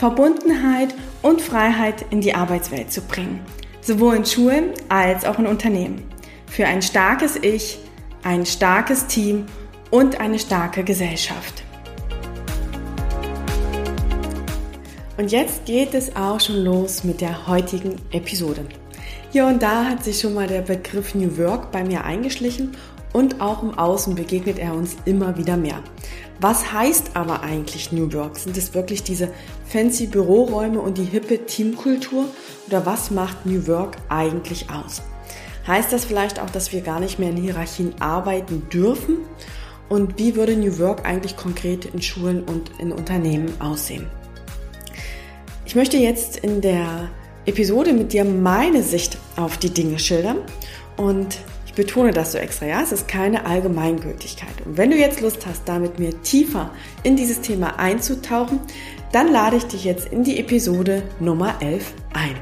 Verbundenheit und Freiheit in die Arbeitswelt zu bringen, sowohl in Schulen als auch in Unternehmen. Für ein starkes Ich, ein starkes Team und eine starke Gesellschaft. Und jetzt geht es auch schon los mit der heutigen Episode. Hier und da hat sich schon mal der Begriff New Work bei mir eingeschlichen und auch im Außen begegnet er uns immer wieder mehr. Was heißt aber eigentlich New Work? Sind es wirklich diese fancy Büroräume und die hippe Teamkultur? Oder was macht New Work eigentlich aus? Heißt das vielleicht auch, dass wir gar nicht mehr in Hierarchien arbeiten dürfen? Und wie würde New Work eigentlich konkret in Schulen und in Unternehmen aussehen? Ich möchte jetzt in der Episode mit dir meine Sicht auf die Dinge schildern und betone das so extra, ja, es ist keine Allgemeingültigkeit. Und wenn du jetzt Lust hast, da mit mir tiefer in dieses Thema einzutauchen, dann lade ich dich jetzt in die Episode Nummer 11 ein.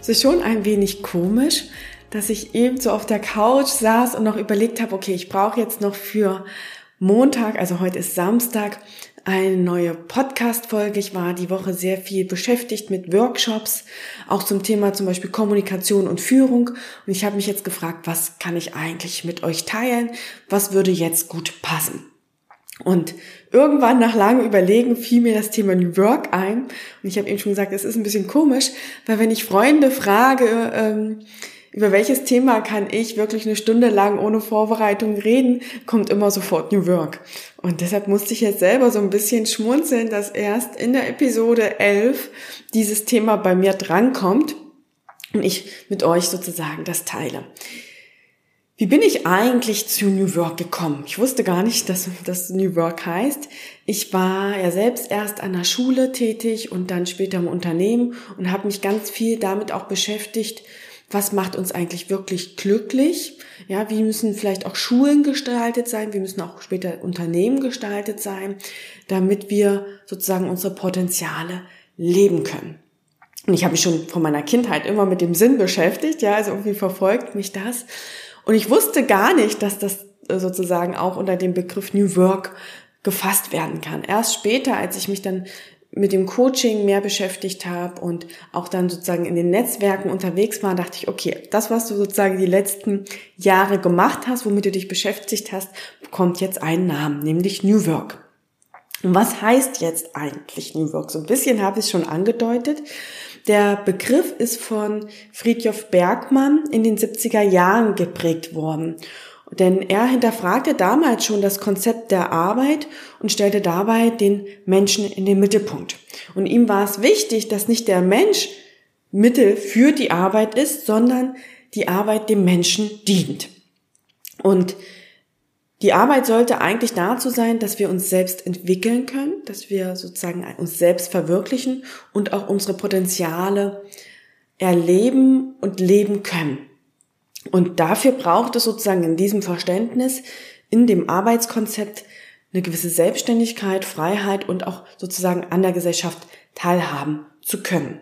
Es ist schon ein wenig komisch, dass ich eben so auf der Couch saß und noch überlegt habe, okay, ich brauche jetzt noch für Montag, also heute ist Samstag, eine neue Podcast-Folge. Ich war die Woche sehr viel beschäftigt mit Workshops, auch zum Thema zum Beispiel Kommunikation und Führung. Und ich habe mich jetzt gefragt, was kann ich eigentlich mit euch teilen? Was würde jetzt gut passen? Und irgendwann nach langem Überlegen fiel mir das Thema New Work ein. Und ich habe eben schon gesagt, es ist ein bisschen komisch, weil wenn ich Freunde frage, ähm, über welches Thema kann ich wirklich eine Stunde lang ohne Vorbereitung reden, kommt immer sofort New Work. Und deshalb musste ich jetzt selber so ein bisschen schmunzeln, dass erst in der Episode 11 dieses Thema bei mir drankommt und ich mit euch sozusagen das teile. Wie bin ich eigentlich zu New Work gekommen? Ich wusste gar nicht, dass das New Work heißt. Ich war ja selbst erst an der Schule tätig und dann später im Unternehmen und habe mich ganz viel damit auch beschäftigt, was macht uns eigentlich wirklich glücklich? Ja, wie müssen vielleicht auch Schulen gestaltet sein? Wie müssen auch später Unternehmen gestaltet sein, damit wir sozusagen unsere Potenziale leben können? Und ich habe mich schon von meiner Kindheit immer mit dem Sinn beschäftigt, ja, also irgendwie verfolgt mich das. Und ich wusste gar nicht, dass das sozusagen auch unter dem Begriff New Work gefasst werden kann. Erst später, als ich mich dann mit dem Coaching mehr beschäftigt habe und auch dann sozusagen in den Netzwerken unterwegs war, dachte ich, okay, das, was du sozusagen die letzten Jahre gemacht hast, womit du dich beschäftigt hast, bekommt jetzt einen Namen, nämlich New Work. Und was heißt jetzt eigentlich New Work? So ein bisschen habe ich es schon angedeutet. Der Begriff ist von Friedjof Bergmann in den 70er Jahren geprägt worden. Denn er hinterfragte damals schon das Konzept der Arbeit und stellte dabei den Menschen in den Mittelpunkt. Und ihm war es wichtig, dass nicht der Mensch Mittel für die Arbeit ist, sondern die Arbeit dem Menschen dient. Und die Arbeit sollte eigentlich dazu sein, dass wir uns selbst entwickeln können, dass wir sozusagen uns selbst verwirklichen und auch unsere Potenziale erleben und leben können. Und dafür braucht es sozusagen in diesem Verständnis, in dem Arbeitskonzept eine gewisse Selbstständigkeit, Freiheit und auch sozusagen an der Gesellschaft teilhaben zu können.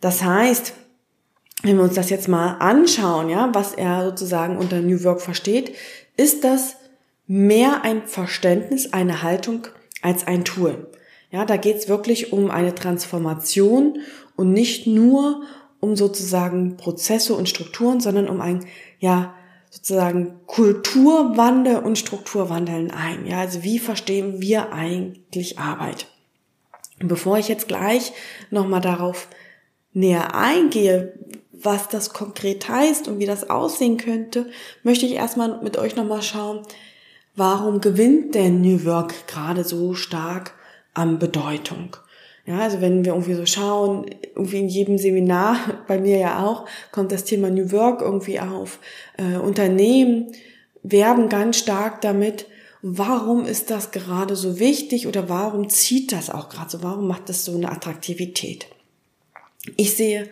Das heißt, wenn wir uns das jetzt mal anschauen, ja, was er sozusagen unter New Work versteht, ist das mehr ein Verständnis, eine Haltung als ein Tool. Ja, da geht es wirklich um eine Transformation und nicht nur um sozusagen Prozesse und Strukturen, sondern um ein, ja, sozusagen Kulturwandel und Strukturwandeln ein. Ja, also wie verstehen wir eigentlich Arbeit? Und bevor ich jetzt gleich nochmal darauf näher eingehe, was das konkret heißt und wie das aussehen könnte, möchte ich erstmal mit euch nochmal schauen, warum gewinnt denn New Work gerade so stark an Bedeutung? Ja, also wenn wir irgendwie so schauen, irgendwie in jedem Seminar, bei mir ja auch, kommt das Thema New Work irgendwie auf. Äh, Unternehmen werben ganz stark damit warum ist das gerade so wichtig oder warum zieht das auch gerade so? Warum macht das so eine Attraktivität? Ich sehe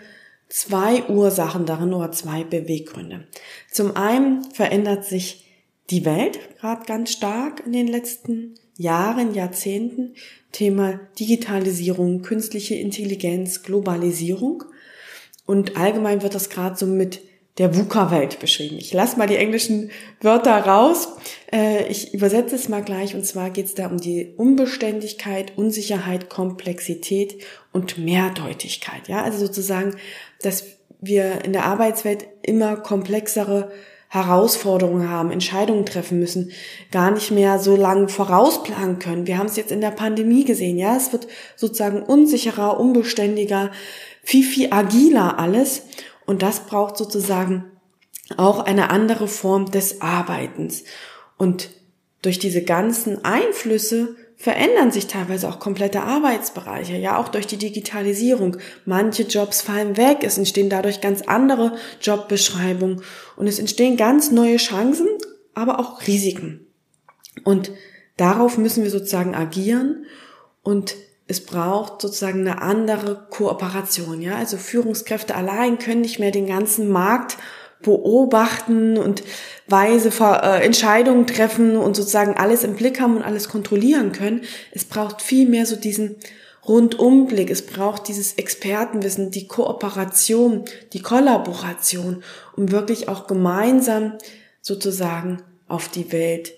zwei Ursachen darin oder zwei Beweggründe. Zum einen verändert sich die Welt gerade ganz stark in den letzten Jahren, Jahrzehnten. Thema Digitalisierung, künstliche Intelligenz, Globalisierung. Und allgemein wird das gerade so mit der VUCA-Welt beschrieben. Ich lasse mal die englischen Wörter raus. Äh, ich übersetze es mal gleich. Und zwar geht es da um die Unbeständigkeit, Unsicherheit, Komplexität und Mehrdeutigkeit. Ja, also sozusagen, dass wir in der Arbeitswelt immer komplexere Herausforderungen haben, Entscheidungen treffen müssen, gar nicht mehr so lange vorausplanen können. Wir haben es jetzt in der Pandemie gesehen, ja, es wird sozusagen unsicherer, unbeständiger, viel, viel agiler alles. Und das braucht sozusagen auch eine andere Form des Arbeitens. Und durch diese ganzen Einflüsse verändern sich teilweise auch komplette Arbeitsbereiche, ja auch durch die Digitalisierung. Manche Jobs fallen weg, es entstehen dadurch ganz andere Jobbeschreibungen und es entstehen ganz neue Chancen, aber auch Risiken. Und darauf müssen wir sozusagen agieren und es braucht sozusagen eine andere Kooperation, ja. Also Führungskräfte allein können nicht mehr den ganzen Markt beobachten und weise äh, Entscheidungen treffen und sozusagen alles im Blick haben und alles kontrollieren können. Es braucht viel mehr so diesen Rundumblick. Es braucht dieses Expertenwissen, die Kooperation, die Kollaboration, um wirklich auch gemeinsam sozusagen auf die Welt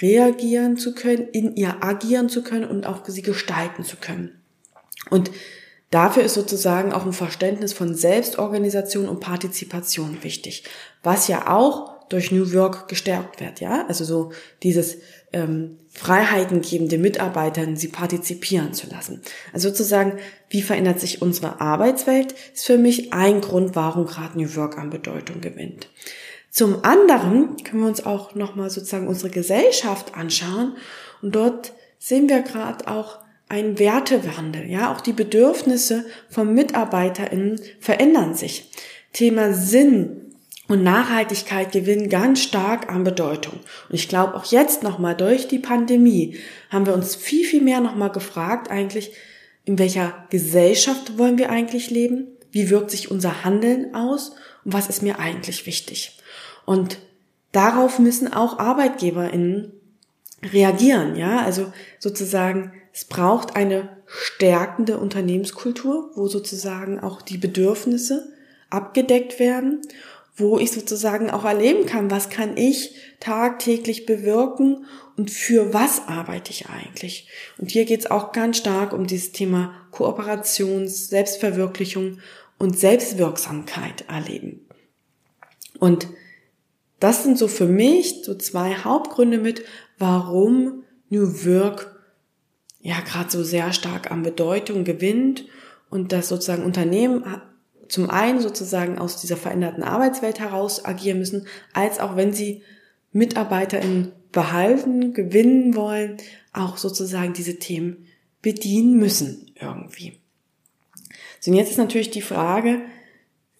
reagieren zu können, in ihr agieren zu können und auch sie gestalten zu können. Und dafür ist sozusagen auch ein Verständnis von Selbstorganisation und Partizipation wichtig, was ja auch durch New Work gestärkt wird, ja, also so dieses ähm, Freiheiten geben den Mitarbeitern, sie partizipieren zu lassen. Also sozusagen, wie verändert sich unsere Arbeitswelt, ist für mich ein Grund, warum gerade New Work an Bedeutung gewinnt. Zum anderen können wir uns auch nochmal sozusagen unsere Gesellschaft anschauen und dort sehen wir gerade auch einen Wertewandel. Ja, auch die Bedürfnisse von MitarbeiterInnen verändern sich. Thema Sinn und Nachhaltigkeit gewinnen ganz stark an Bedeutung. Und ich glaube auch jetzt nochmal durch die Pandemie haben wir uns viel, viel mehr nochmal gefragt eigentlich, in welcher Gesellschaft wollen wir eigentlich leben? Wie wirkt sich unser Handeln aus? Und was ist mir eigentlich wichtig? Und darauf müssen auch ArbeitgeberInnen reagieren, ja, also sozusagen, es braucht eine stärkende Unternehmenskultur, wo sozusagen auch die Bedürfnisse abgedeckt werden, wo ich sozusagen auch erleben kann, was kann ich tagtäglich bewirken und für was arbeite ich eigentlich. Und hier geht es auch ganz stark um dieses Thema Kooperations-, Selbstverwirklichung und Selbstwirksamkeit erleben. Und das sind so für mich so zwei Hauptgründe mit, warum New Work ja gerade so sehr stark an Bedeutung gewinnt und dass sozusagen Unternehmen zum einen sozusagen aus dieser veränderten Arbeitswelt heraus agieren müssen, als auch wenn sie MitarbeiterInnen behalten, gewinnen wollen, auch sozusagen diese Themen bedienen müssen irgendwie. So, und jetzt ist natürlich die Frage,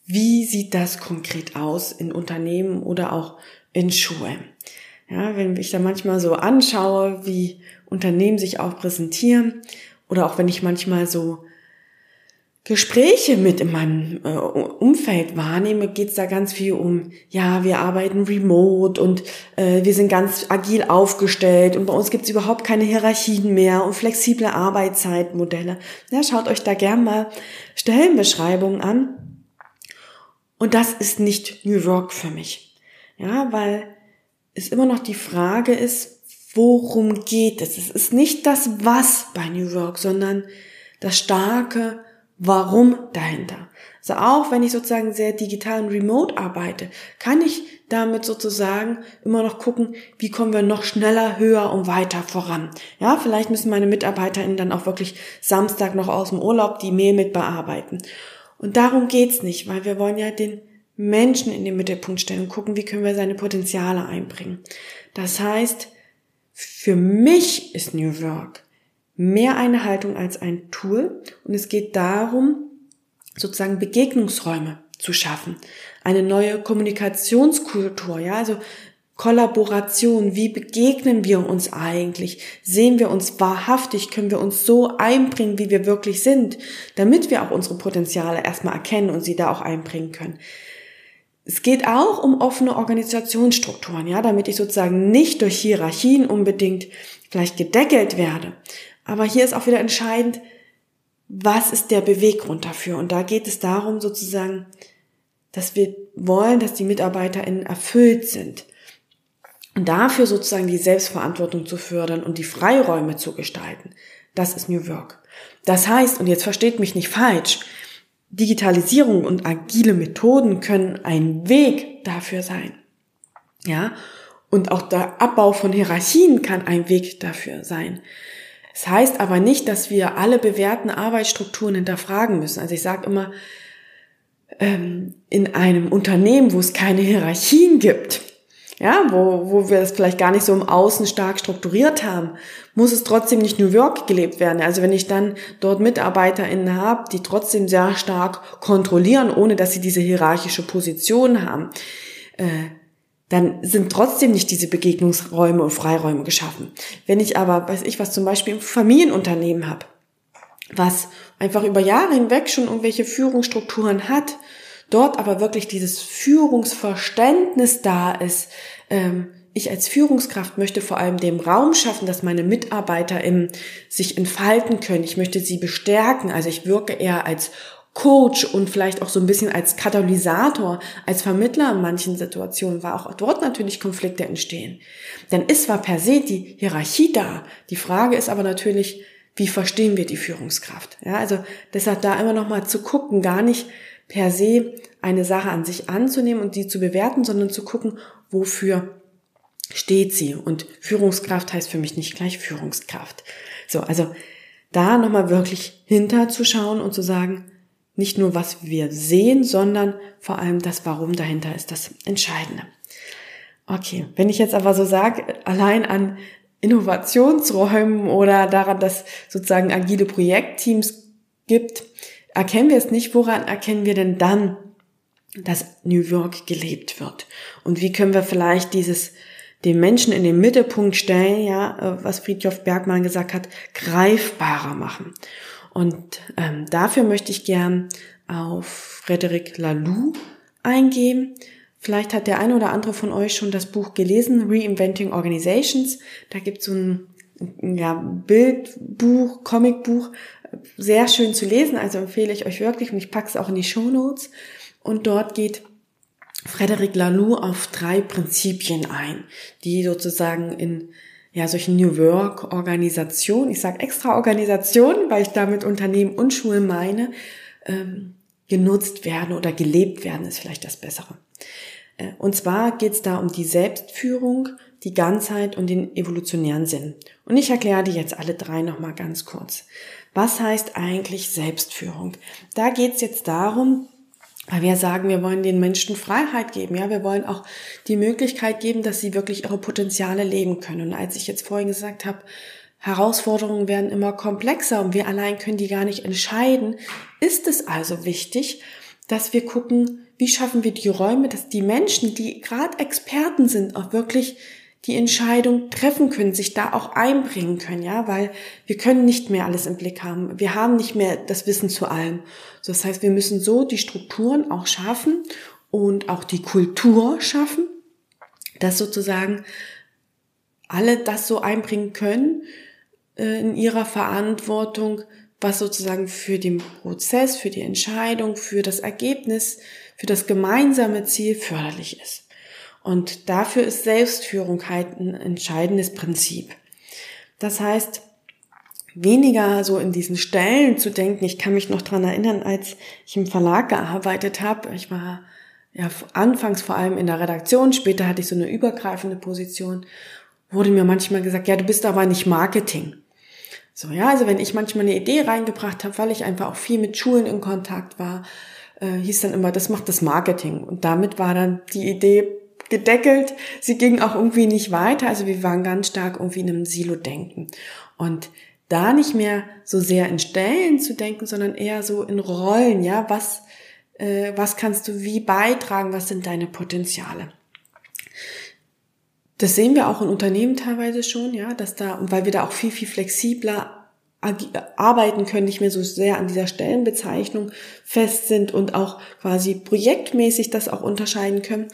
wie sieht das konkret aus in Unternehmen oder auch in Schulen? Ja, wenn ich da manchmal so anschaue, wie Unternehmen sich auch präsentieren oder auch wenn ich manchmal so Gespräche mit in meinem äh, Umfeld wahrnehme, geht es da ganz viel um, ja, wir arbeiten remote und äh, wir sind ganz agil aufgestellt und bei uns gibt es überhaupt keine Hierarchien mehr und flexible Arbeitszeitmodelle. Ja, schaut euch da gern mal Stellenbeschreibungen an und das ist nicht New Work für mich. Ja, weil es immer noch die Frage ist, worum geht es? Es ist nicht das Was bei New Work, sondern das starke Warum dahinter. Also auch wenn ich sozusagen sehr digital und remote arbeite, kann ich damit sozusagen immer noch gucken, wie kommen wir noch schneller, höher und weiter voran. Ja, vielleicht müssen meine MitarbeiterInnen dann auch wirklich Samstag noch aus dem Urlaub die Mail mit bearbeiten. Und darum geht's nicht, weil wir wollen ja den Menschen in den Mittelpunkt stellen und gucken, wie können wir seine Potenziale einbringen. Das heißt, für mich ist New Work mehr eine Haltung als ein Tool und es geht darum, sozusagen Begegnungsräume zu schaffen, eine neue Kommunikationskultur, ja, also Kollaboration, wie begegnen wir uns eigentlich? Sehen wir uns wahrhaftig? Können wir uns so einbringen, wie wir wirklich sind, damit wir auch unsere Potenziale erstmal erkennen und sie da auch einbringen können? Es geht auch um offene Organisationsstrukturen, ja, damit ich sozusagen nicht durch Hierarchien unbedingt vielleicht gedeckelt werde. Aber hier ist auch wieder entscheidend, was ist der Beweggrund dafür? Und da geht es darum sozusagen, dass wir wollen, dass die MitarbeiterInnen erfüllt sind. Und dafür sozusagen die Selbstverantwortung zu fördern und die Freiräume zu gestalten. Das ist New Work. Das heißt, und jetzt versteht mich nicht falsch, Digitalisierung und agile Methoden können ein Weg dafür sein. Ja. Und auch der Abbau von Hierarchien kann ein Weg dafür sein. Es das heißt aber nicht, dass wir alle bewährten Arbeitsstrukturen hinterfragen müssen. Also ich sage immer, ähm, in einem Unternehmen, wo es keine Hierarchien gibt, ja, wo, wo wir es vielleicht gar nicht so im Außen stark strukturiert haben, muss es trotzdem nicht New York gelebt werden. Also wenn ich dann dort MitarbeiterInnen habe, die trotzdem sehr stark kontrollieren, ohne dass sie diese hierarchische Position haben, äh, dann sind trotzdem nicht diese Begegnungsräume und Freiräume geschaffen. Wenn ich aber, weiß ich was, zum Beispiel im Familienunternehmen habe, was einfach über Jahre hinweg schon irgendwelche Führungsstrukturen hat, dort aber wirklich dieses Führungsverständnis da ist, ähm, ich als Führungskraft möchte vor allem dem Raum schaffen, dass meine Mitarbeiter im, sich entfalten können. Ich möchte sie bestärken. Also ich wirke eher als Coach und vielleicht auch so ein bisschen als Katalysator, als Vermittler in manchen Situationen, weil auch dort natürlich Konflikte entstehen. Dann ist zwar per se die Hierarchie da. Die Frage ist aber natürlich, wie verstehen wir die Führungskraft? Ja, also deshalb da immer noch mal zu gucken, gar nicht per se eine Sache an sich anzunehmen und die zu bewerten, sondern zu gucken, wofür steht sie. Und Führungskraft heißt für mich nicht gleich Führungskraft. So, also da nochmal wirklich hinterzuschauen und zu sagen, nicht nur was wir sehen, sondern vor allem das Warum dahinter ist das Entscheidende. Okay, wenn ich jetzt aber so sage, allein an Innovationsräumen oder daran, dass sozusagen agile Projektteams gibt, erkennen wir es nicht. Woran erkennen wir denn dann, dass New York gelebt wird? Und wie können wir vielleicht dieses den Menschen in den Mittelpunkt stellen, ja, äh, was Friedhof Bergmann gesagt hat, greifbarer machen. Und ähm, dafür möchte ich gern auf Frederic Laloux eingehen. Vielleicht hat der eine oder andere von euch schon das Buch gelesen, Reinventing Organizations. Da gibt es so ein ja, Bildbuch, Comicbuch, sehr schön zu lesen, also empfehle ich euch wirklich und ich packe es auch in die Show Notes. Und dort geht Frederic Laloux auf drei Prinzipien ein, die sozusagen in ja, solchen New Work Organisationen, ich sage extra Organisationen, weil ich damit Unternehmen und Schulen meine, ähm, genutzt werden oder gelebt werden, ist vielleicht das Bessere. Äh, und zwar geht es da um die Selbstführung, die Ganzheit und den evolutionären Sinn. Und ich erkläre die jetzt alle drei nochmal ganz kurz. Was heißt eigentlich Selbstführung? Da geht es jetzt darum, weil wir sagen, wir wollen den Menschen Freiheit geben, ja, wir wollen auch die Möglichkeit geben, dass sie wirklich ihre Potenziale leben können. Und als ich jetzt vorhin gesagt habe, Herausforderungen werden immer komplexer und wir allein können die gar nicht entscheiden, ist es also wichtig, dass wir gucken, wie schaffen wir die Räume, dass die Menschen, die gerade Experten sind, auch wirklich die Entscheidung treffen können, sich da auch einbringen können, ja, weil wir können nicht mehr alles im Blick haben. Wir haben nicht mehr das Wissen zu allem. Das heißt, wir müssen so die Strukturen auch schaffen und auch die Kultur schaffen, dass sozusagen alle das so einbringen können äh, in ihrer Verantwortung, was sozusagen für den Prozess, für die Entscheidung, für das Ergebnis, für das gemeinsame Ziel förderlich ist. Und dafür ist Selbstführung halt ein entscheidendes Prinzip. Das heißt, weniger so in diesen Stellen zu denken. Ich kann mich noch dran erinnern, als ich im Verlag gearbeitet habe. Ich war ja anfangs vor allem in der Redaktion, später hatte ich so eine übergreifende Position, wurde mir manchmal gesagt, ja, du bist aber nicht Marketing. So, ja, also wenn ich manchmal eine Idee reingebracht habe, weil ich einfach auch viel mit Schulen in Kontakt war, äh, hieß dann immer, das macht das Marketing. Und damit war dann die Idee gedeckelt. Sie ging auch irgendwie nicht weiter. Also wir waren ganz stark irgendwie in einem Silo-Denken. Und da nicht mehr so sehr in Stellen zu denken, sondern eher so in Rollen, ja, was, äh, was kannst du wie beitragen, was sind deine Potenziale. Das sehen wir auch in Unternehmen teilweise schon, ja, dass da, weil wir da auch viel, viel flexibler arbeiten können, nicht mehr so sehr an dieser Stellenbezeichnung fest sind und auch quasi projektmäßig das auch unterscheiden können.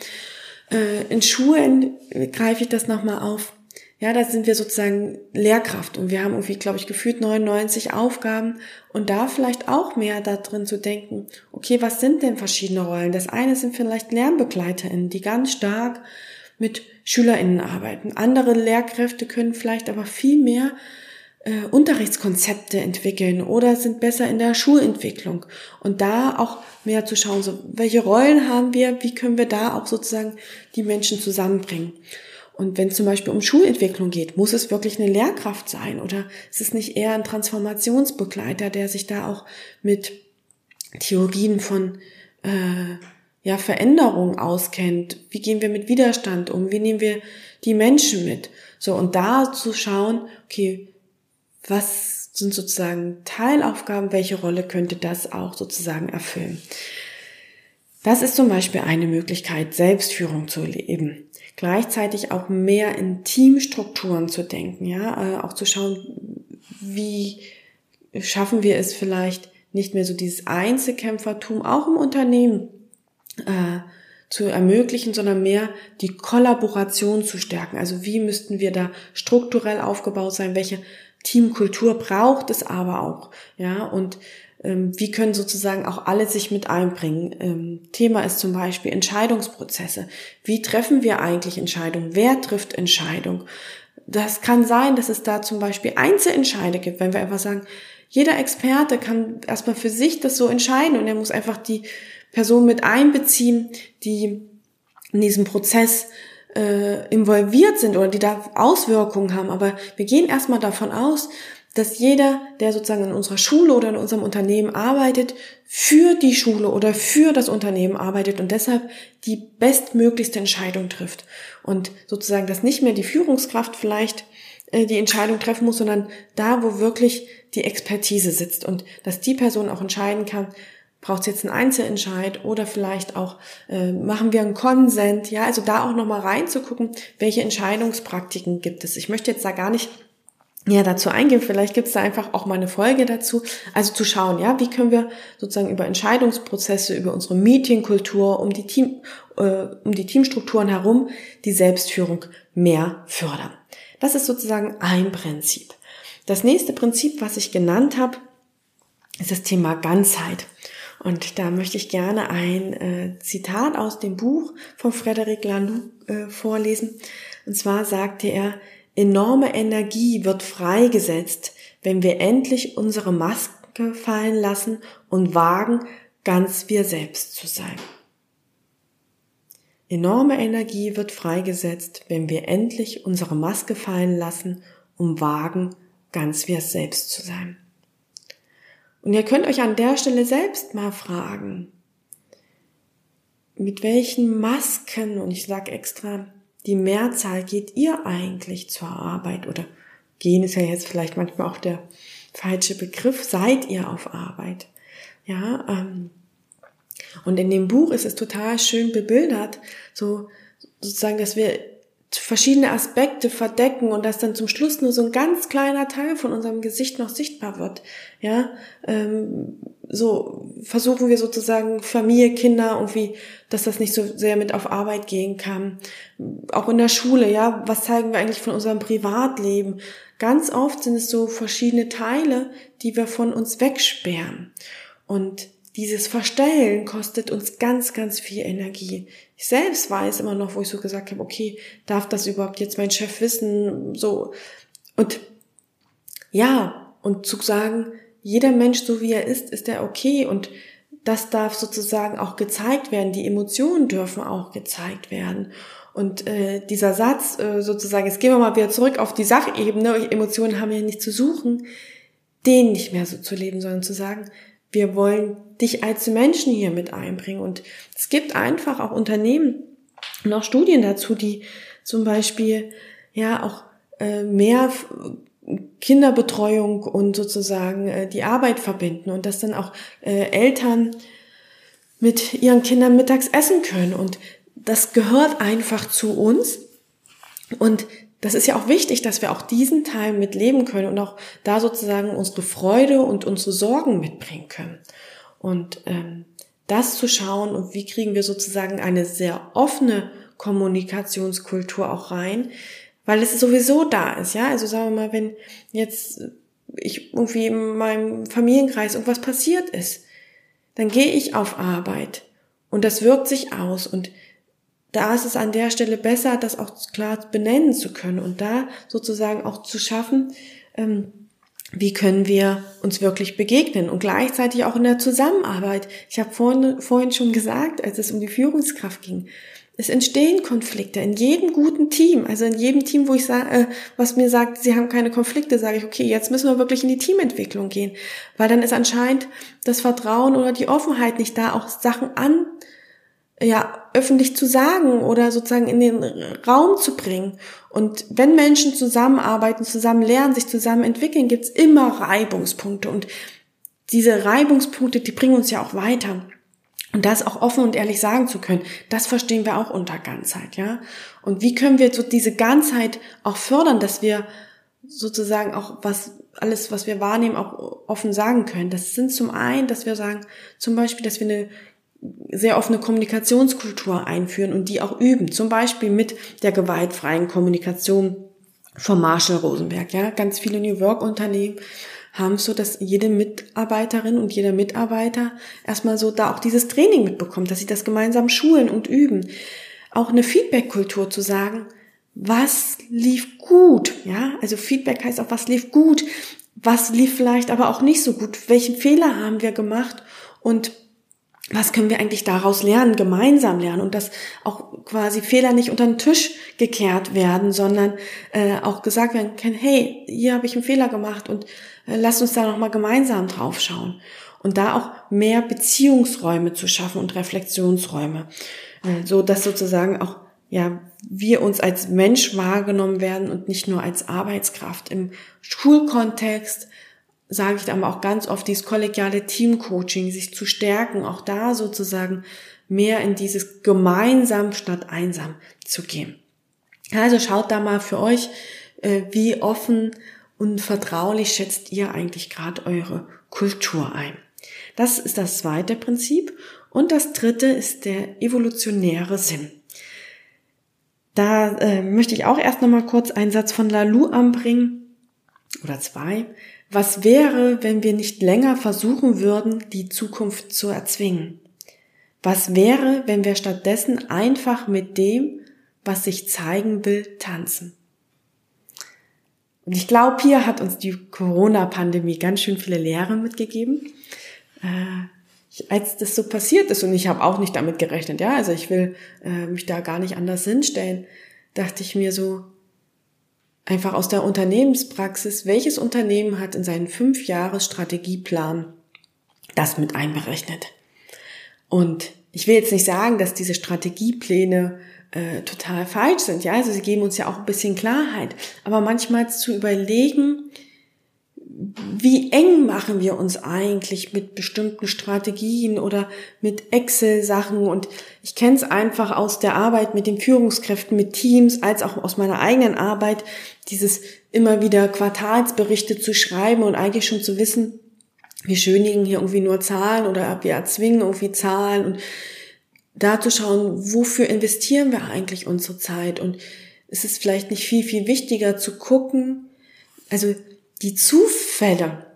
Äh, in Schulen greife ich das nochmal auf. Ja, da sind wir sozusagen Lehrkraft und wir haben irgendwie, glaube ich, gefühlt 99 Aufgaben und da vielleicht auch mehr da drin zu denken, okay, was sind denn verschiedene Rollen? Das eine sind vielleicht LernbegleiterInnen, die ganz stark mit SchülerInnen arbeiten. Andere Lehrkräfte können vielleicht aber viel mehr äh, Unterrichtskonzepte entwickeln oder sind besser in der Schulentwicklung. Und da auch mehr zu schauen, so, welche Rollen haben wir, wie können wir da auch sozusagen die Menschen zusammenbringen. Und wenn es zum Beispiel um Schulentwicklung geht, muss es wirklich eine Lehrkraft sein oder ist es nicht eher ein Transformationsbegleiter, der sich da auch mit Theorien von äh, ja, Veränderung auskennt? Wie gehen wir mit Widerstand um? Wie nehmen wir die Menschen mit? So, und da zu schauen, okay, was sind sozusagen Teilaufgaben, welche Rolle könnte das auch sozusagen erfüllen? Das ist zum Beispiel eine Möglichkeit, Selbstführung zu leben gleichzeitig auch mehr in Teamstrukturen zu denken, ja, äh, auch zu schauen, wie schaffen wir es vielleicht nicht mehr so dieses Einzelkämpfertum auch im Unternehmen äh, zu ermöglichen, sondern mehr die Kollaboration zu stärken. Also wie müssten wir da strukturell aufgebaut sein? Welche Teamkultur braucht es aber auch? Ja, und ähm, wie können sozusagen auch alle sich mit einbringen. Ähm, Thema ist zum Beispiel Entscheidungsprozesse. Wie treffen wir eigentlich Entscheidungen? Wer trifft Entscheidung? Das kann sein, dass es da zum Beispiel Einzelentscheide gibt, wenn wir einfach sagen, jeder Experte kann erstmal für sich das so entscheiden und er muss einfach die Person mit einbeziehen, die in diesem Prozess äh, involviert sind oder die da Auswirkungen haben. Aber wir gehen erstmal davon aus, dass jeder, der sozusagen in unserer Schule oder in unserem Unternehmen arbeitet, für die Schule oder für das Unternehmen arbeitet und deshalb die bestmöglichste Entscheidung trifft. Und sozusagen, dass nicht mehr die Führungskraft vielleicht äh, die Entscheidung treffen muss, sondern da, wo wirklich die Expertise sitzt und dass die Person auch entscheiden kann, braucht es jetzt einen Einzelentscheid oder vielleicht auch äh, machen wir einen Konsent, ja, also da auch nochmal reinzugucken, welche Entscheidungspraktiken gibt es. Ich möchte jetzt da gar nicht ja, dazu eingehen. Vielleicht gibt es da einfach auch mal eine Folge dazu. Also zu schauen, ja, wie können wir sozusagen über Entscheidungsprozesse, über unsere Meetingkultur, um die Team, äh, um die Teamstrukturen herum die Selbstführung mehr fördern. Das ist sozusagen ein Prinzip. Das nächste Prinzip, was ich genannt habe, ist das Thema Ganzheit. Und da möchte ich gerne ein äh, Zitat aus dem Buch von Frederic Laloux äh, vorlesen. Und zwar sagte er, Enorme Energie wird freigesetzt, wenn wir endlich unsere Maske fallen lassen und wagen, ganz wir selbst zu sein. Enorme Energie wird freigesetzt, wenn wir endlich unsere Maske fallen lassen und wagen, ganz wir selbst zu sein. Und ihr könnt euch an der Stelle selbst mal fragen, mit welchen Masken, und ich sage extra die Mehrzahl geht ihr eigentlich zur Arbeit oder gehen ist ja jetzt vielleicht manchmal auch der falsche Begriff, seid ihr auf Arbeit? Ja, ähm, und in dem Buch ist es total schön bebildert, so sozusagen, dass wir verschiedene Aspekte verdecken und dass dann zum Schluss nur so ein ganz kleiner Teil von unserem Gesicht noch sichtbar wird. Ja, ähm, so versuchen wir sozusagen Familie, Kinder irgendwie, dass das nicht so sehr mit auf Arbeit gehen kann. Auch in der Schule, ja, was zeigen wir eigentlich von unserem Privatleben? Ganz oft sind es so verschiedene Teile, die wir von uns wegsperren. Und dieses Verstellen kostet uns ganz, ganz viel Energie. Ich selbst weiß immer noch, wo ich so gesagt habe, okay, darf das überhaupt jetzt mein Chef wissen? So. Und ja, und zu sagen, jeder Mensch, so wie er ist, ist er okay und das darf sozusagen auch gezeigt werden. Die Emotionen dürfen auch gezeigt werden. Und äh, dieser Satz äh, sozusagen, jetzt gehen wir mal wieder zurück auf die Sachebene, Emotionen haben ja nicht zu suchen, den nicht mehr so zu leben, sondern zu sagen, wir wollen dich als Menschen hier mit einbringen. Und es gibt einfach auch Unternehmen und auch Studien dazu, die zum Beispiel ja auch äh, mehr Kinderbetreuung und sozusagen äh, die Arbeit verbinden und dass dann auch äh, Eltern mit ihren Kindern mittags essen können. Und das gehört einfach zu uns. Und das ist ja auch wichtig, dass wir auch diesen Teil mitleben können und auch da sozusagen unsere Freude und unsere Sorgen mitbringen können. Und ähm, das zu schauen und wie kriegen wir sozusagen eine sehr offene Kommunikationskultur auch rein, weil es sowieso da ist, ja. Also sagen wir mal, wenn jetzt ich irgendwie in meinem Familienkreis irgendwas passiert ist, dann gehe ich auf Arbeit und das wirkt sich aus und da ist es an der Stelle besser, das auch klar benennen zu können und da sozusagen auch zu schaffen, ähm, wie können wir uns wirklich begegnen und gleichzeitig auch in der Zusammenarbeit. Ich habe vorhin, vorhin schon gesagt, als es um die Führungskraft ging, es entstehen Konflikte in jedem guten Team, also in jedem Team, wo ich sage, äh, was mir sagt, sie haben keine Konflikte, sage ich, okay, jetzt müssen wir wirklich in die Teamentwicklung gehen, weil dann ist anscheinend das Vertrauen oder die Offenheit nicht da, auch Sachen an ja, öffentlich zu sagen oder sozusagen in den Raum zu bringen. Und wenn Menschen zusammenarbeiten, zusammen lernen, sich zusammen entwickeln, gibt's immer Reibungspunkte. Und diese Reibungspunkte, die bringen uns ja auch weiter. Und das auch offen und ehrlich sagen zu können, das verstehen wir auch unter Ganzheit, ja. Und wie können wir so diese Ganzheit auch fördern, dass wir sozusagen auch was, alles, was wir wahrnehmen, auch offen sagen können. Das sind zum einen, dass wir sagen, zum Beispiel, dass wir eine sehr offene Kommunikationskultur einführen und die auch üben. Zum Beispiel mit der gewaltfreien Kommunikation von Marshall Rosenberg. Ja, ganz viele New Work Unternehmen haben so, dass jede Mitarbeiterin und jeder Mitarbeiter erstmal so da auch dieses Training mitbekommt, dass sie das gemeinsam schulen und üben. Auch eine Feedback-Kultur zu sagen, was lief gut, ja? Also Feedback heißt auch, was lief gut, was lief vielleicht aber auch nicht so gut, welchen Fehler haben wir gemacht und was können wir eigentlich daraus lernen, gemeinsam lernen und dass auch quasi Fehler nicht unter den Tisch gekehrt werden, sondern äh, auch gesagt werden kann, hey, hier habe ich einen Fehler gemacht und äh, lasst uns da nochmal gemeinsam drauf schauen. Und da auch mehr Beziehungsräume zu schaffen und Reflexionsräume, äh, so dass sozusagen auch ja, wir uns als Mensch wahrgenommen werden und nicht nur als Arbeitskraft. Im Schulkontext sage ich dann auch ganz oft, dieses kollegiale Teamcoaching, sich zu stärken, auch da sozusagen mehr in dieses gemeinsam statt einsam zu gehen. Also schaut da mal für euch, äh, wie offen und vertraulich schätzt ihr eigentlich gerade eure Kultur ein. Das ist das zweite Prinzip. Und das dritte ist der evolutionäre Sinn. Da äh, möchte ich auch erst nochmal kurz einen Satz von Lalou anbringen, oder zwei. Was wäre, wenn wir nicht länger versuchen würden, die Zukunft zu erzwingen? Was wäre, wenn wir stattdessen einfach mit dem, was sich zeigen will, tanzen? Und ich glaube, hier hat uns die Corona-Pandemie ganz schön viele Lehren mitgegeben. Äh, als das so passiert ist, und ich habe auch nicht damit gerechnet, ja, also ich will äh, mich da gar nicht anders hinstellen, dachte ich mir so, einfach aus der Unternehmenspraxis, welches Unternehmen hat in seinen fünf Jahres Strategieplan das mit einberechnet? Und ich will jetzt nicht sagen, dass diese Strategiepläne äh, total falsch sind. Ja, also sie geben uns ja auch ein bisschen Klarheit. Aber manchmal zu überlegen, wie eng machen wir uns eigentlich mit bestimmten Strategien oder mit Excel-Sachen? Und ich kenne es einfach aus der Arbeit mit den Führungskräften, mit Teams, als auch aus meiner eigenen Arbeit, dieses immer wieder Quartalsberichte zu schreiben und eigentlich schon zu wissen, wir schönigen hier irgendwie nur Zahlen oder wir erzwingen irgendwie Zahlen und da zu schauen, wofür investieren wir eigentlich unsere Zeit? Und es ist vielleicht nicht viel, viel wichtiger zu gucken, also die Zufälle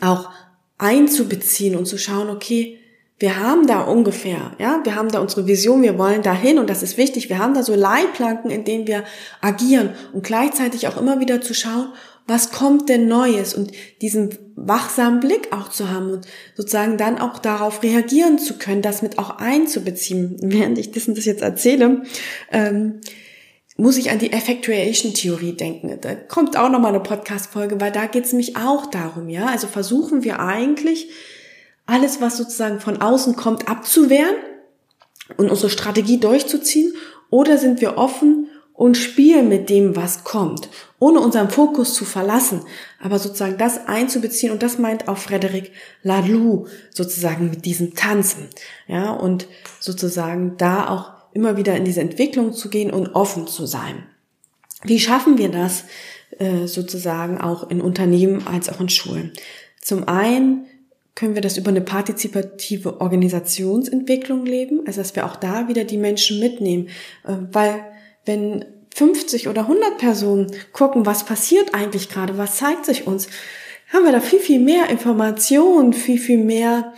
auch einzubeziehen und zu schauen, okay, wir haben da ungefähr, ja, wir haben da unsere Vision, wir wollen dahin und das ist wichtig. Wir haben da so Leitplanken, in denen wir agieren und gleichzeitig auch immer wieder zu schauen, was kommt denn Neues und diesen wachsamen Blick auch zu haben und sozusagen dann auch darauf reagieren zu können, das mit auch einzubeziehen. Während ich das, das jetzt erzähle, ähm, muss ich an die Effectuation-Theorie denken. Da kommt auch nochmal eine Podcast-Folge, weil da geht es mich auch darum, ja. Also versuchen wir eigentlich, alles, was sozusagen von außen kommt, abzuwehren und unsere Strategie durchzuziehen, oder sind wir offen und spielen mit dem, was kommt, ohne unseren Fokus zu verlassen, aber sozusagen das einzubeziehen und das meint auch Frederic Laloux sozusagen mit diesem Tanzen, ja, und sozusagen da auch immer wieder in diese Entwicklung zu gehen und offen zu sein. Wie schaffen wir das äh, sozusagen auch in Unternehmen als auch in Schulen? Zum einen können wir das über eine partizipative Organisationsentwicklung leben, also dass wir auch da wieder die Menschen mitnehmen, äh, weil wenn 50 oder 100 Personen gucken, was passiert eigentlich gerade, was zeigt sich uns, haben wir da viel, viel mehr Informationen, viel, viel mehr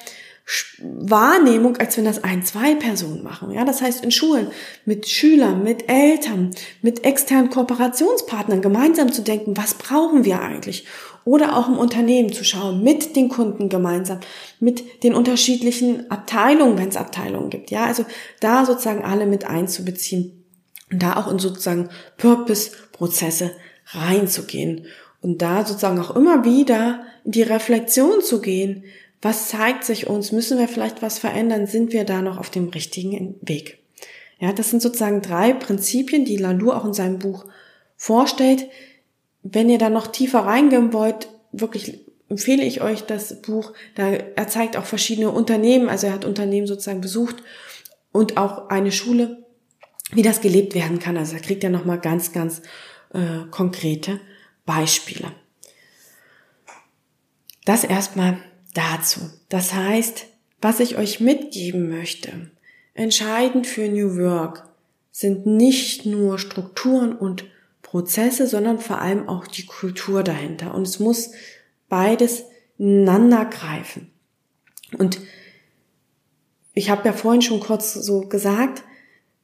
Wahrnehmung, als wenn das ein, zwei Personen machen. Ja, das heißt in Schulen mit Schülern, mit Eltern, mit externen Kooperationspartnern gemeinsam zu denken, was brauchen wir eigentlich? Oder auch im Unternehmen zu schauen, mit den Kunden gemeinsam, mit den unterschiedlichen Abteilungen, wenn es Abteilungen gibt. Ja, also da sozusagen alle mit einzubeziehen und da auch in sozusagen Purpose-Prozesse reinzugehen und da sozusagen auch immer wieder in die Reflexion zu gehen, was zeigt sich uns? Müssen wir vielleicht was verändern? Sind wir da noch auf dem richtigen Weg? Ja, das sind sozusagen drei Prinzipien, die Lalou auch in seinem Buch vorstellt. Wenn ihr da noch tiefer reingehen wollt, wirklich empfehle ich euch das Buch. Da er zeigt auch verschiedene Unternehmen, also er hat Unternehmen sozusagen besucht und auch eine Schule, wie das gelebt werden kann. Also da kriegt er nochmal ganz, ganz äh, konkrete Beispiele. Das erstmal dazu. Das heißt, was ich euch mitgeben möchte, entscheidend für New Work sind nicht nur Strukturen und Prozesse, sondern vor allem auch die Kultur dahinter. Und es muss beides ineinander greifen. Und ich habe ja vorhin schon kurz so gesagt,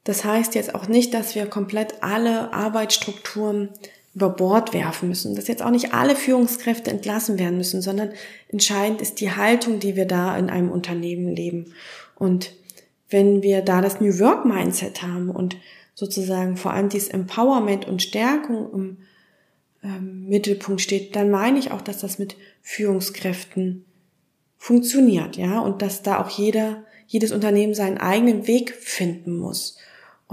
das heißt jetzt auch nicht, dass wir komplett alle Arbeitsstrukturen über Bord werfen müssen, dass jetzt auch nicht alle Führungskräfte entlassen werden müssen, sondern entscheidend ist die Haltung, die wir da in einem Unternehmen leben. Und wenn wir da das New Work Mindset haben und sozusagen vor allem dieses Empowerment und Stärkung im ähm, Mittelpunkt steht, dann meine ich auch, dass das mit Führungskräften funktioniert, ja, und dass da auch jeder, jedes Unternehmen seinen eigenen Weg finden muss.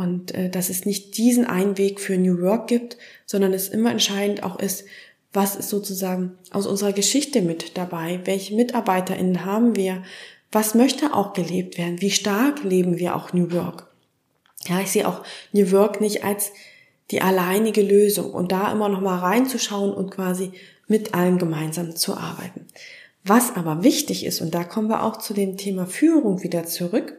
Und äh, dass es nicht diesen einen Weg für New Work gibt, sondern es immer entscheidend auch ist, was ist sozusagen aus unserer Geschichte mit dabei, welche MitarbeiterInnen haben wir, was möchte auch gelebt werden, wie stark leben wir auch New Work. Ja, ich sehe auch New Work nicht als die alleinige Lösung und da immer noch mal reinzuschauen und quasi mit allen gemeinsam zu arbeiten. Was aber wichtig ist, und da kommen wir auch zu dem Thema Führung wieder zurück,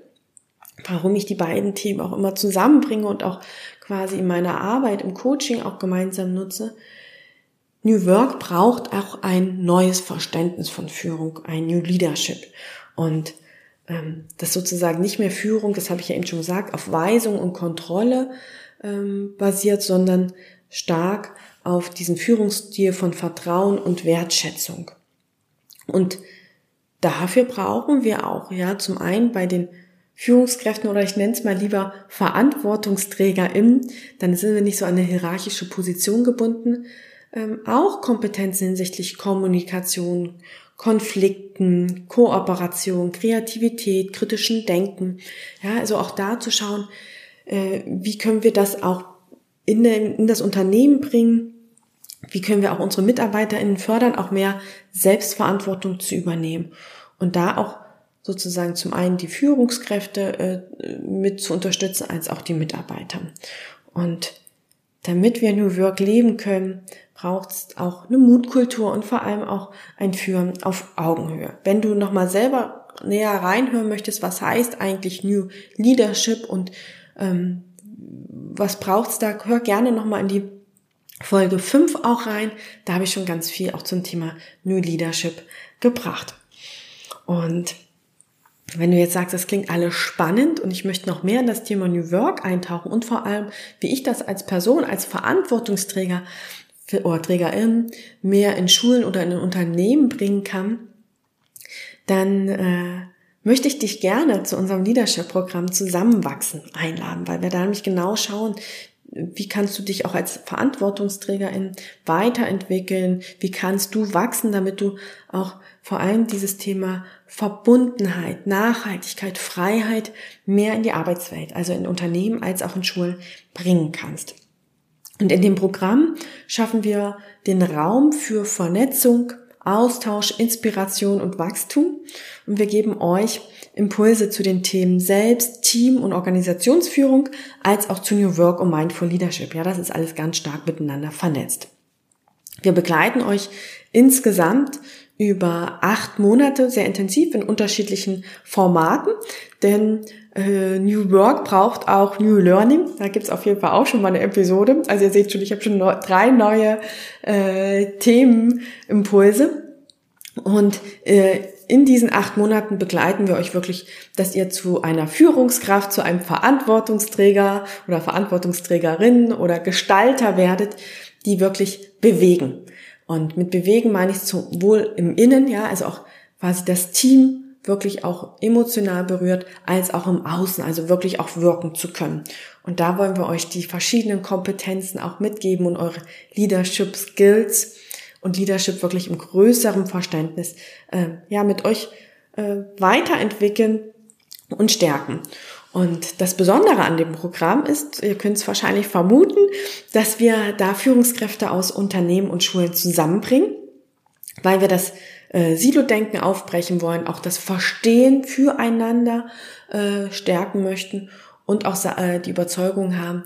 warum ich die beiden Themen auch immer zusammenbringe und auch quasi in meiner Arbeit, im Coaching auch gemeinsam nutze. New Work braucht auch ein neues Verständnis von Führung, ein New Leadership. Und ähm, das sozusagen nicht mehr Führung, das habe ich ja eben schon gesagt, auf Weisung und Kontrolle ähm, basiert, sondern stark auf diesen Führungsstil von Vertrauen und Wertschätzung. Und dafür brauchen wir auch, ja, zum einen bei den Führungskräften oder ich nenne es mal lieber VerantwortungsträgerInnen, dann sind wir nicht so an eine hierarchische Position gebunden, ähm, auch Kompetenzen hinsichtlich Kommunikation, Konflikten, Kooperation, Kreativität, kritischen Denken. Ja, also auch da zu schauen, äh, wie können wir das auch in, in das Unternehmen bringen, wie können wir auch unsere MitarbeiterInnen fördern, auch mehr Selbstverantwortung zu übernehmen? Und da auch sozusagen zum einen die Führungskräfte äh, mit zu unterstützen, als auch die Mitarbeiter. Und damit wir New Work leben können, braucht es auch eine Mutkultur und vor allem auch ein Führen auf Augenhöhe. Wenn du nochmal selber näher reinhören möchtest, was heißt eigentlich New Leadership und ähm, was braucht's da, hör gerne nochmal in die Folge 5 auch rein. Da habe ich schon ganz viel auch zum Thema New Leadership gebracht. Und wenn du jetzt sagst, das klingt alles spannend und ich möchte noch mehr in das Thema New Work eintauchen und vor allem, wie ich das als Person, als Verantwortungsträger oder Trägerin mehr in Schulen oder in Unternehmen bringen kann, dann äh, möchte ich dich gerne zu unserem Leadership-Programm Zusammenwachsen einladen, weil wir da nämlich genau schauen, wie kannst du dich auch als Verantwortungsträgerin weiterentwickeln, wie kannst du wachsen, damit du auch vor allem dieses Thema Verbundenheit, Nachhaltigkeit, Freiheit mehr in die Arbeitswelt, also in Unternehmen als auch in Schulen bringen kannst. Und in dem Programm schaffen wir den Raum für Vernetzung, Austausch, Inspiration und Wachstum. Und wir geben euch Impulse zu den Themen Selbst, Team und Organisationsführung, als auch zu New Work und Mindful Leadership. Ja, das ist alles ganz stark miteinander vernetzt. Wir begleiten euch insgesamt über acht Monate sehr intensiv in unterschiedlichen Formaten, denn äh, New Work braucht auch New Learning. Da gibt's auf jeden Fall auch schon mal eine Episode. Also ihr seht schon, ich habe schon no drei neue äh, Themenimpulse. Und äh, in diesen acht Monaten begleiten wir euch wirklich, dass ihr zu einer Führungskraft, zu einem Verantwortungsträger oder Verantwortungsträgerin oder Gestalter werdet, die wirklich bewegen. Und mit bewegen meine ich sowohl im Innen, ja, also auch quasi das Team wirklich auch emotional berührt, als auch im Außen, also wirklich auch wirken zu können. Und da wollen wir euch die verschiedenen Kompetenzen auch mitgeben und eure Leadership Skills und Leadership wirklich im größeren Verständnis äh, ja mit euch äh, weiterentwickeln und stärken. Und das Besondere an dem Programm ist, ihr könnt es wahrscheinlich vermuten, dass wir da Führungskräfte aus Unternehmen und Schulen zusammenbringen, weil wir das äh, Silo-Denken aufbrechen wollen, auch das Verstehen füreinander äh, stärken möchten und auch äh, die Überzeugung haben,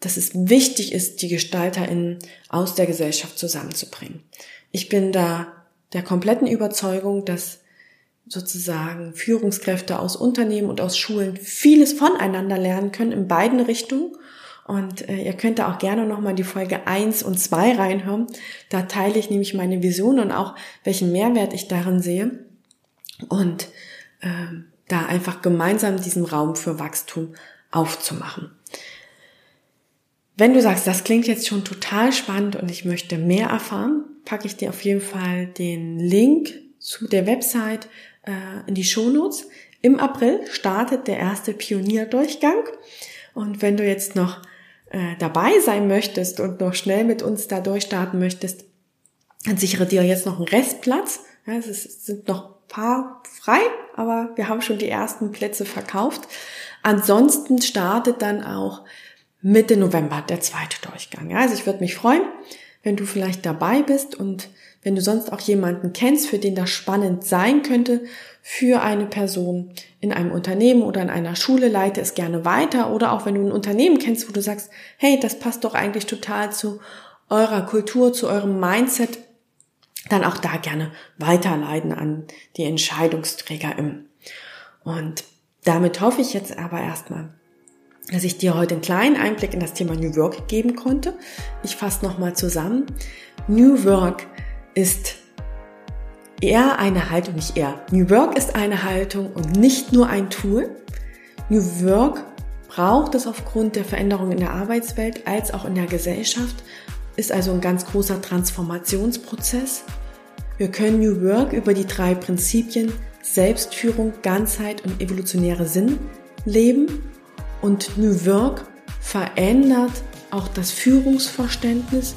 dass es wichtig ist, die GestalterInnen aus der Gesellschaft zusammenzubringen. Ich bin da der kompletten Überzeugung, dass sozusagen Führungskräfte aus Unternehmen und aus Schulen vieles voneinander lernen können in beiden Richtungen und äh, ihr könnt da auch gerne nochmal die Folge 1 und 2 reinhören. Da teile ich nämlich meine Vision und auch welchen Mehrwert ich darin sehe. Und äh, da einfach gemeinsam diesen Raum für Wachstum aufzumachen. Wenn du sagst, das klingt jetzt schon total spannend und ich möchte mehr erfahren, packe ich dir auf jeden Fall den Link zu der Website in die Shownotes. Im April startet der erste Pionierdurchgang. Und wenn du jetzt noch äh, dabei sein möchtest und noch schnell mit uns da durchstarten möchtest, dann sichere dir jetzt noch einen Restplatz. Ja, es, ist, sind noch paar frei, aber wir haben schon die ersten Plätze verkauft. Ansonsten startet dann auch Mitte November der zweite Durchgang. Ja, also ich würde mich freuen, wenn du vielleicht dabei bist und wenn du sonst auch jemanden kennst, für den das spannend sein könnte, für eine Person in einem Unternehmen oder in einer Schule, leite es gerne weiter. Oder auch wenn du ein Unternehmen kennst, wo du sagst, hey, das passt doch eigentlich total zu eurer Kultur, zu eurem Mindset, dann auch da gerne weiterleiten an die Entscheidungsträger Und damit hoffe ich jetzt aber erstmal, dass ich dir heute einen kleinen Einblick in das Thema New Work geben konnte. Ich fasse nochmal zusammen. New Work ist eher eine Haltung, nicht eher. New Work ist eine Haltung und nicht nur ein Tool. New Work braucht es aufgrund der Veränderungen in der Arbeitswelt als auch in der Gesellschaft, ist also ein ganz großer Transformationsprozess. Wir können New Work über die drei Prinzipien Selbstführung, Ganzheit und evolutionäre Sinn leben und New Work verändert auch das Führungsverständnis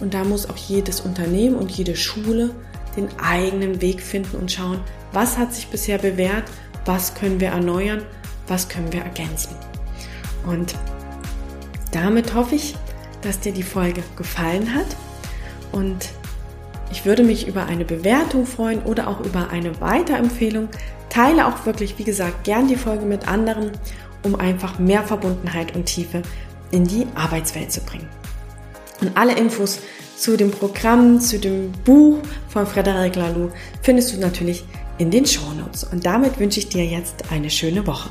und da muss auch jedes Unternehmen und jede Schule den eigenen Weg finden und schauen, was hat sich bisher bewährt, was können wir erneuern, was können wir ergänzen. Und damit hoffe ich, dass dir die Folge gefallen hat und ich würde mich über eine Bewertung freuen oder auch über eine Weiterempfehlung. Teile auch wirklich, wie gesagt, gern die Folge mit anderen, um einfach mehr Verbundenheit und Tiefe in die Arbeitswelt zu bringen. Und alle Infos zu dem Programm, zu dem Buch von Frederic Laloux findest du natürlich in den Shownotes. Und damit wünsche ich dir jetzt eine schöne Woche.